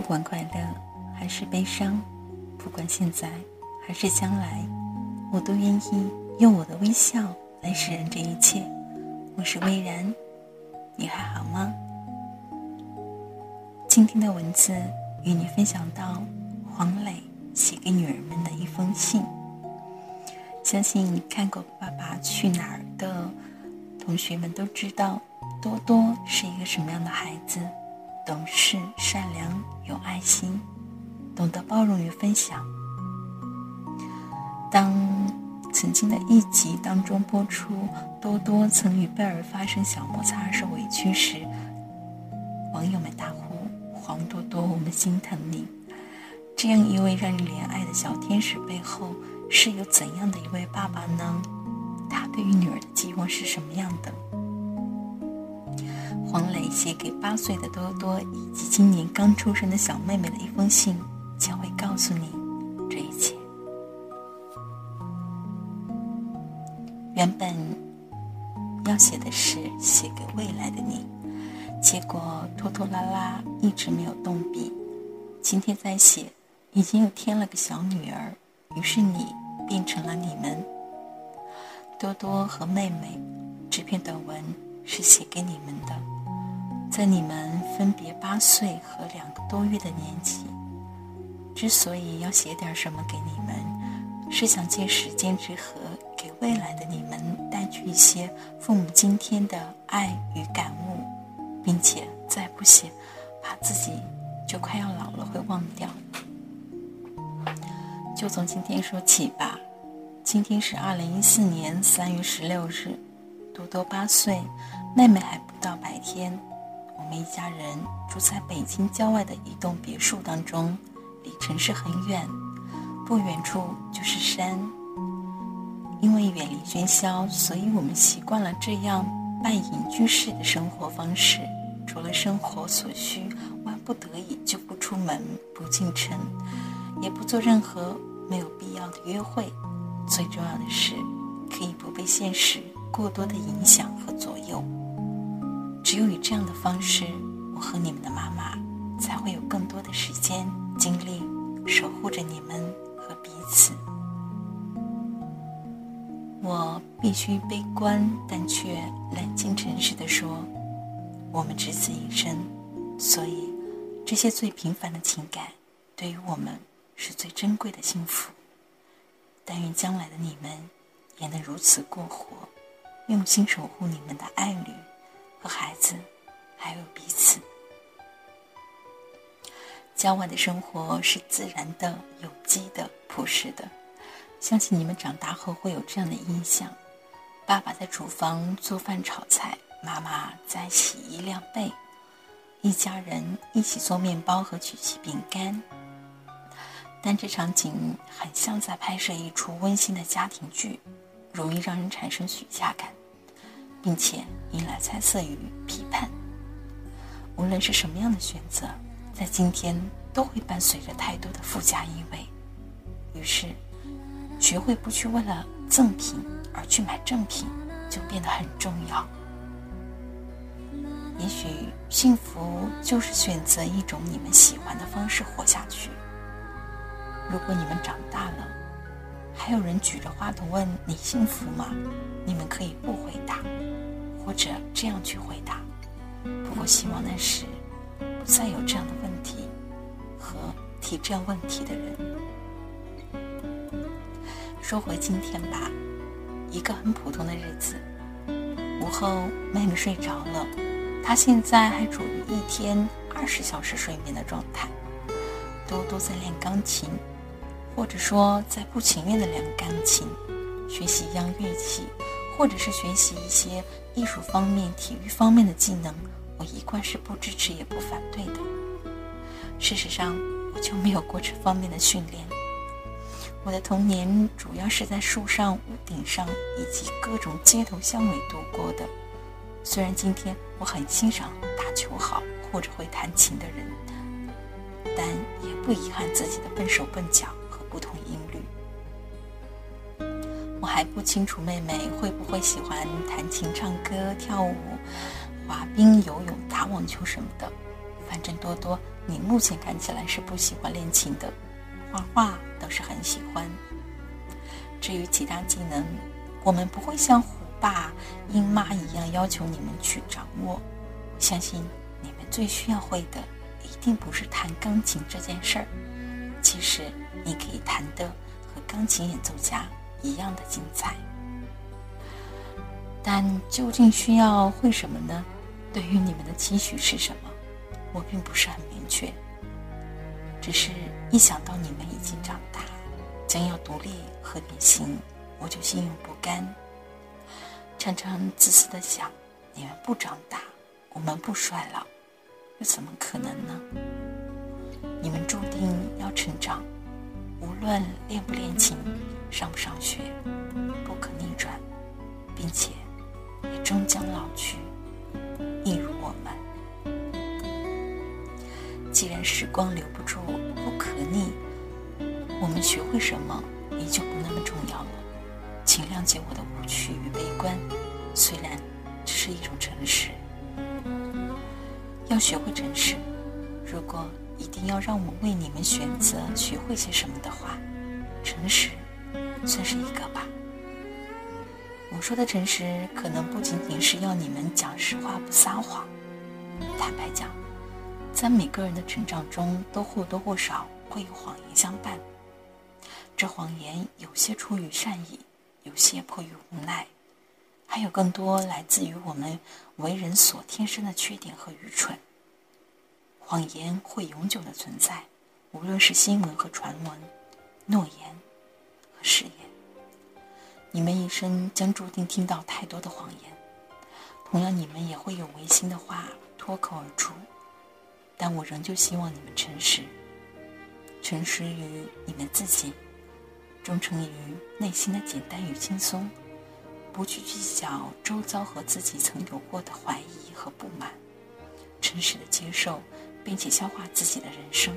不管快乐还是悲伤，不管现在还是将来，我都愿意用我的微笑来释然这一切。我是微然，你还好吗？今天的文字与你分享到黄磊写给女儿们的一封信。相信看过《爸爸去哪儿》的同学们都知道，多多是一个什么样的孩子。懂事、善良、有爱心，懂得包容与分享。当曾经的一集当中播出多多曾与贝尔发生小摩擦而受委屈时，网友们大呼：“黄多多，我们心疼你！”这样一位让人怜爱的小天使背后，是有怎样的一位爸爸呢？他对于女儿的寄望是什么样的？黄磊写给八岁的多多以及今年刚出生的小妹妹的一封信，将会告诉你这一切。原本要写的是写给未来的你，结果拖拖拉拉一直没有动笔。今天在写，已经又添了个小女儿，于是你变成了你们。多多和妹妹，这篇短文是写给你们的。在你们分别八岁和两个多月的年纪，之所以要写点什么给你们，是想借时间之河，给未来的你们带去一些父母今天的爱与感悟，并且再不写，怕自己就快要老了会忘掉。就从今天说起吧，今天是二零一四年三月十六日，多多八岁，妹妹还不到白天。我们一家人住在北京郊外的一栋别墅当中，离城市很远，不远处就是山。因为远离喧嚣，所以我们习惯了这样半隐居式的生活方式。除了生活所需，万不得已就不出门、不进城，也不做任何没有必要的约会。最重要的是，可以不被现实过多的影响和左右。只有以这样的方式，我和你们的妈妈才会有更多的时间精力守护着你们和彼此。我必须悲观，但却冷静诚实地说：我们只此一生，所以这些最平凡的情感，对于我们是最珍贵的幸福。但愿将来的你们也能如此过活，用心守护你们的爱侣。和孩子，还有彼此。郊外的生活是自然的、有机的、朴实的。相信你们长大后会有这样的印象：爸爸在厨房做饭炒菜，妈妈在洗衣晾被，一家人一起做面包和曲奇饼干。但这场景很像在拍摄一出温馨的家庭剧，容易让人产生虚假感。并且引来猜测与批判。无论是什么样的选择，在今天都会伴随着太多的附加意味。于是，学会不去为了赠品而去买正品，就变得很重要。也许幸福就是选择一种你们喜欢的方式活下去。如果你们长大了，还有人举着话筒问你幸福吗？你们可以不回答。或者这样去回答，不过希望那时不再有这样的问题和提这样问题的人。说回今天吧，一个很普通的日子。午后，妹妹睡着了，她现在还处于一天二十小时睡眠的状态。多多在练钢琴，或者说在不情愿的练钢琴，学习一样乐器。或者是学习一些艺术方面、体育方面的技能，我一贯是不支持也不反对的。事实上，我就没有过这方面的训练。我的童年主要是在树上、屋顶上以及各种街头巷尾度过的。虽然今天我很欣赏打球好或者会弹琴的人，但也不遗憾自己的笨手笨脚还不清楚妹妹会不会喜欢弹琴、唱歌、跳舞、滑冰、游泳、打网球什么的。反正多多你目前看起来是不喜欢练琴的，画画倒是很喜欢。至于其他技能，我们不会像虎爸鹰妈一样要求你们去掌握。相信你们最需要会的，一定不是弹钢琴这件事儿。其实你可以弹的和钢琴演奏家一样的精彩。但究竟需要会什么呢？对于你们的期许是什么？我并不是很明确。只是一想到你们已经长大，将要独立和旅行，我就心有不甘。常常自私的想：你们不长大，我们不衰老，又怎么可能呢？你们注定要成长，无论练不练琴，上不上学，不可逆转，并且。也终将老去，一如我们。既然时光留不住，不可逆，我们学会什么也就不那么重要了。请谅解我的无趣与悲观，虽然这是一种诚实。要学会诚实。如果一定要让我为你们选择学会些什么的话，诚实算是一个吧。我说的诚实，可能不仅仅是要你们讲实话不撒谎。坦白讲，在每个人的成长中，都或多或少会有谎言相伴。这谎言有些出于善意，有些迫于无奈，还有更多来自于我们为人所天生的缺点和愚蠢。谎言会永久的存在，无论是新闻和传闻，诺言誓言。你们一生将注定听到太多的谎言，同样，你们也会有违心的话脱口而出。但我仍旧希望你们诚实，诚实于你们自己，忠诚于内心的简单与轻松，不去计较周遭和自己曾有过的怀疑和不满，诚实的接受并且消化自己的人生。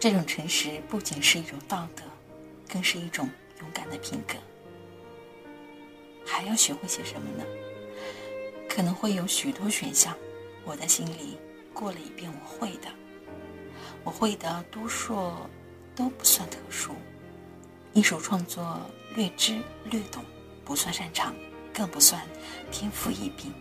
这种诚实不仅是一种道德，更是一种。勇敢的品格，还要学会些什么呢？可能会有许多选项，我的心里过了一遍。我会的，我会的多数都不算特殊。艺术创作略知略懂，不算擅长，更不算天赋异禀。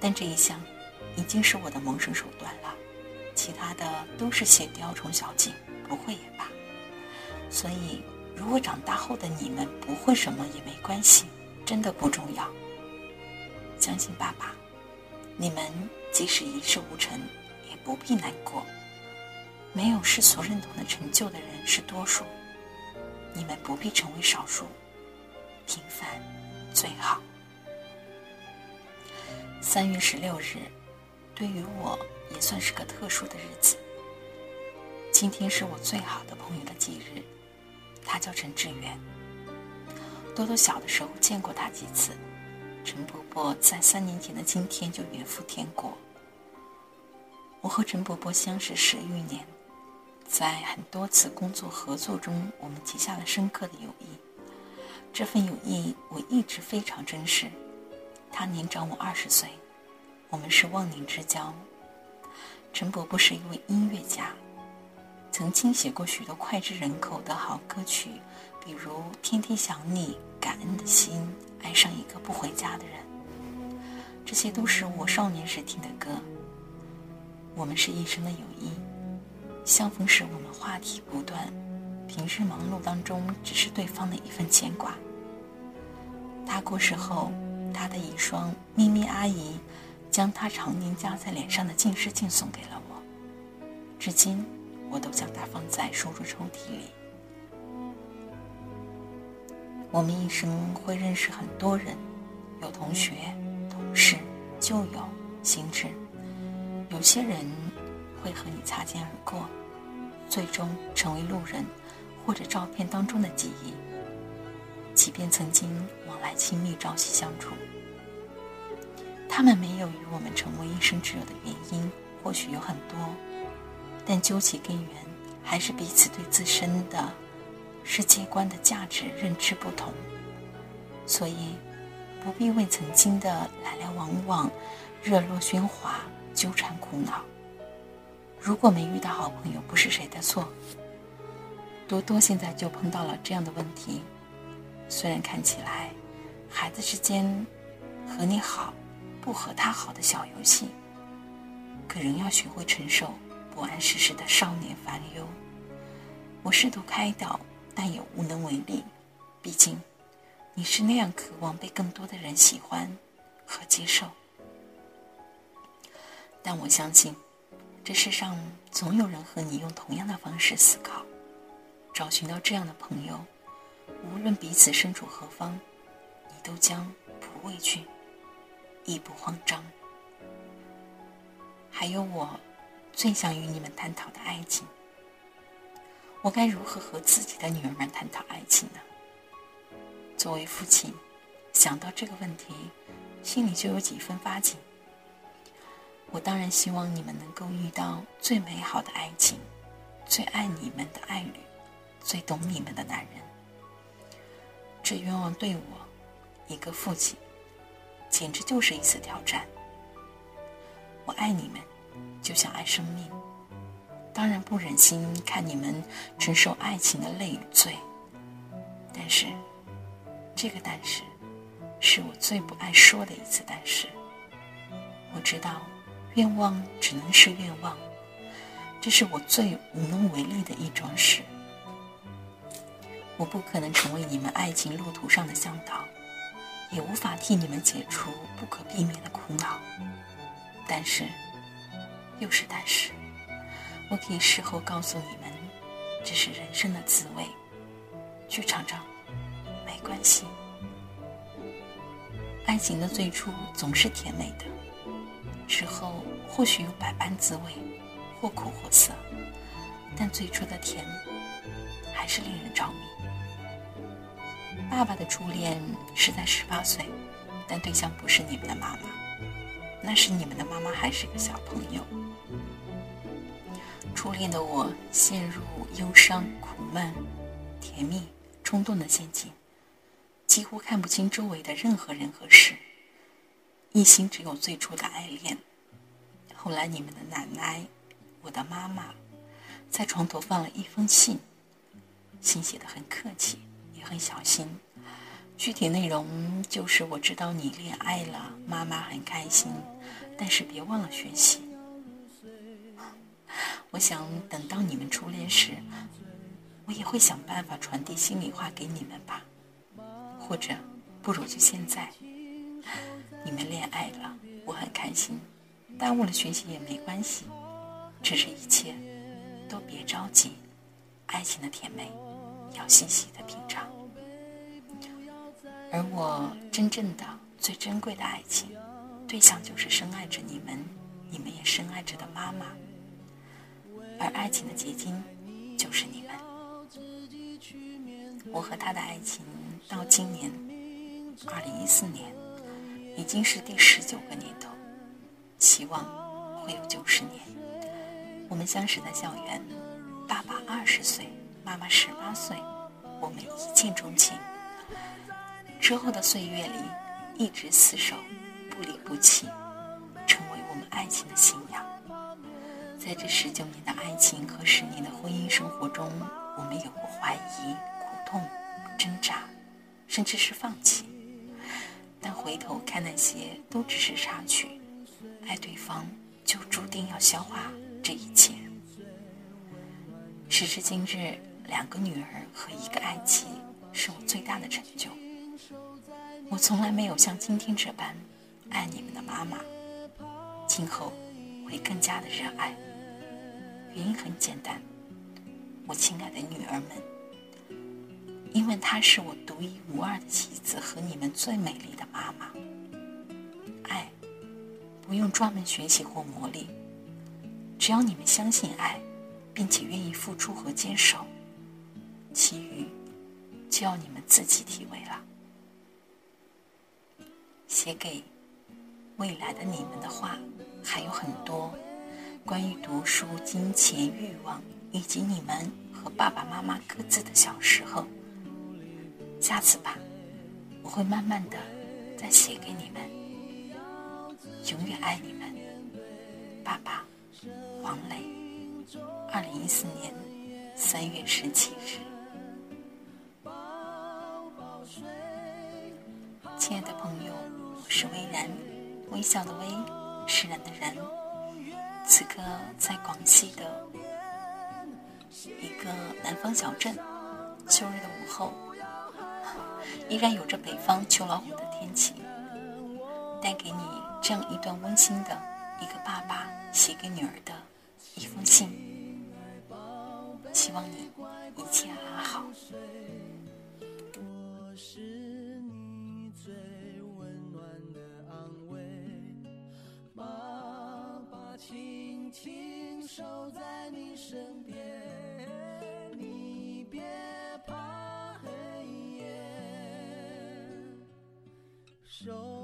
但这一项已经是我的谋生手段了，其他的都是些雕虫小技，不会也罢。所以。如果长大后的你们不会什么也没关系，真的不重要。相信爸爸，你们即使一事无成，也不必难过。没有世俗认同的成就的人是多数，你们不必成为少数。平凡最好。三月十六日，对于我也算是个特殊的日子。今天是我最好的朋友的忌日。他叫陈志远。多多小的时候见过他几次。陈伯伯在三年前的今天就远赴天国。我和陈伯伯相识十余年，在很多次工作合作中，我们结下了深刻的友谊。这份友谊我一直非常珍视。他年长我二十岁，我们是忘年之交。陈伯伯是一位音乐家。曾经写过许多脍炙人口的好歌曲，比如《天天想你》《感恩的心》《爱上一个不回家的人》，这些都是我少年时听的歌。我们是一生的友谊，相逢时我们话题不断，平日忙碌当中只是对方的一份牵挂。他过世后，他的遗孀咪咪阿姨将他常年夹在脸上的近视镜送给了我，至今。我都将它放在书桌抽屉里。我们一生会认识很多人，有同学、同事、旧友、新知。有些人会和你擦肩而过，最终成为路人，或者照片当中的记忆。即便曾经往来亲密、朝夕相处，他们没有与我们成为一生挚友的原因，或许有很多。但究其根源，还是彼此对自身的世界观的价值认知不同，所以不必为曾经的来来往往、热络喧哗纠缠苦恼。如果没遇到好朋友，不是谁的错。多多现在就碰到了这样的问题，虽然看起来孩子之间和你好不和他好的小游戏，可仍要学会承受不谙世事的少年烦忧。我试图开导，但也无能为力。毕竟你是那样渴望被更多的人喜欢和接受。但我相信，这世上总有人和你用同样的方式思考。找寻到这样的朋友，无论彼此身处何方，你都将不畏惧，亦不慌张。还有我最想与你们探讨的爱情，我该如何和自己的女儿们探讨爱情呢？作为父亲，想到这个问题，心里就有几分发紧。我当然希望你们能够遇到最美好的爱情，最爱你们的爱侣。最懂你们的男人，这愿望对我一个父亲，简直就是一次挑战。我爱你们，就像爱生命，当然不忍心看你们承受爱情的累与罪。但是，这个但是，是我最不爱说的一次但是。我知道，愿望只能是愿望，这是我最无能为力的一桩事。我不可能成为你们爱情路途上的向导，也无法替你们解除不可避免的苦恼。但是，又是但是，我可以事后告诉你们，这是人生的滋味。去尝尝，没关系。爱情的最初总是甜美的，之后或许有百般滋味，或苦或涩，但最初的甜还是令人着迷。爸爸的初恋是在十八岁，但对象不是你们的妈妈，那时你们的妈妈还是个小朋友。初恋的我陷入忧伤、苦闷、甜蜜、冲动的陷阱，几乎看不清周围的任何人和事，一心只有最初的爱恋。后来你们的奶奶，我的妈妈，在床头放了一封信，信写的很客气。也很小心，具体内容就是我知道你恋爱了，妈妈很开心，但是别忘了学习。我想等到你们初恋时，我也会想办法传递心里话给你们吧，或者不如就现在，你们恋爱了，我很开心，耽误了学习也没关系，只是一切都别着急，爱情的甜美要细细的品尝。而我真正的最珍贵的爱情对象，就是深爱着你们，你们也深爱着的妈妈。而爱情的结晶，就是你们。我和他的爱情到今年二零一四年，已经是第十九个年头，希望会有九十年。我们相识在校园，爸爸二十岁，妈妈十八岁，我们一见钟情。之后的岁月里，一直厮守，不离不弃，成为我们爱情的信仰。在这十九年的爱情和十年的婚姻生活中，我们有过怀疑、苦痛、挣扎，甚至是放弃。但回头看那些，都只是插曲。爱对方，就注定要消化这一切。时至今日，两个女儿和一个爱妻，是我最大的成就。我从来没有像今天这般爱你们的妈妈，今后会更加的热爱。原因很简单，我亲爱的女儿们，因为她是我独一无二的妻子和你们最美丽的妈妈。爱不用专门学习或磨砺，只要你们相信爱，并且愿意付出和坚守，其余就要你们自己体会了。写给未来的你们的话还有很多，关于读书、金钱、欲望，以及你们和爸爸妈妈各自的小时候。下次吧，我会慢慢的再写给你们。永远爱你们，爸爸王磊，二零一四年三月十七日。亲爱的朋友，是微然，微笑的微，释然的然。此刻在广西的一个南方小镇，秋日的午后，依然有着北方秋老虎的天气，带给你这样一段温馨的一个爸爸写给女儿的一封信，希望你一切安好。守在你身边，你别怕黑夜。守。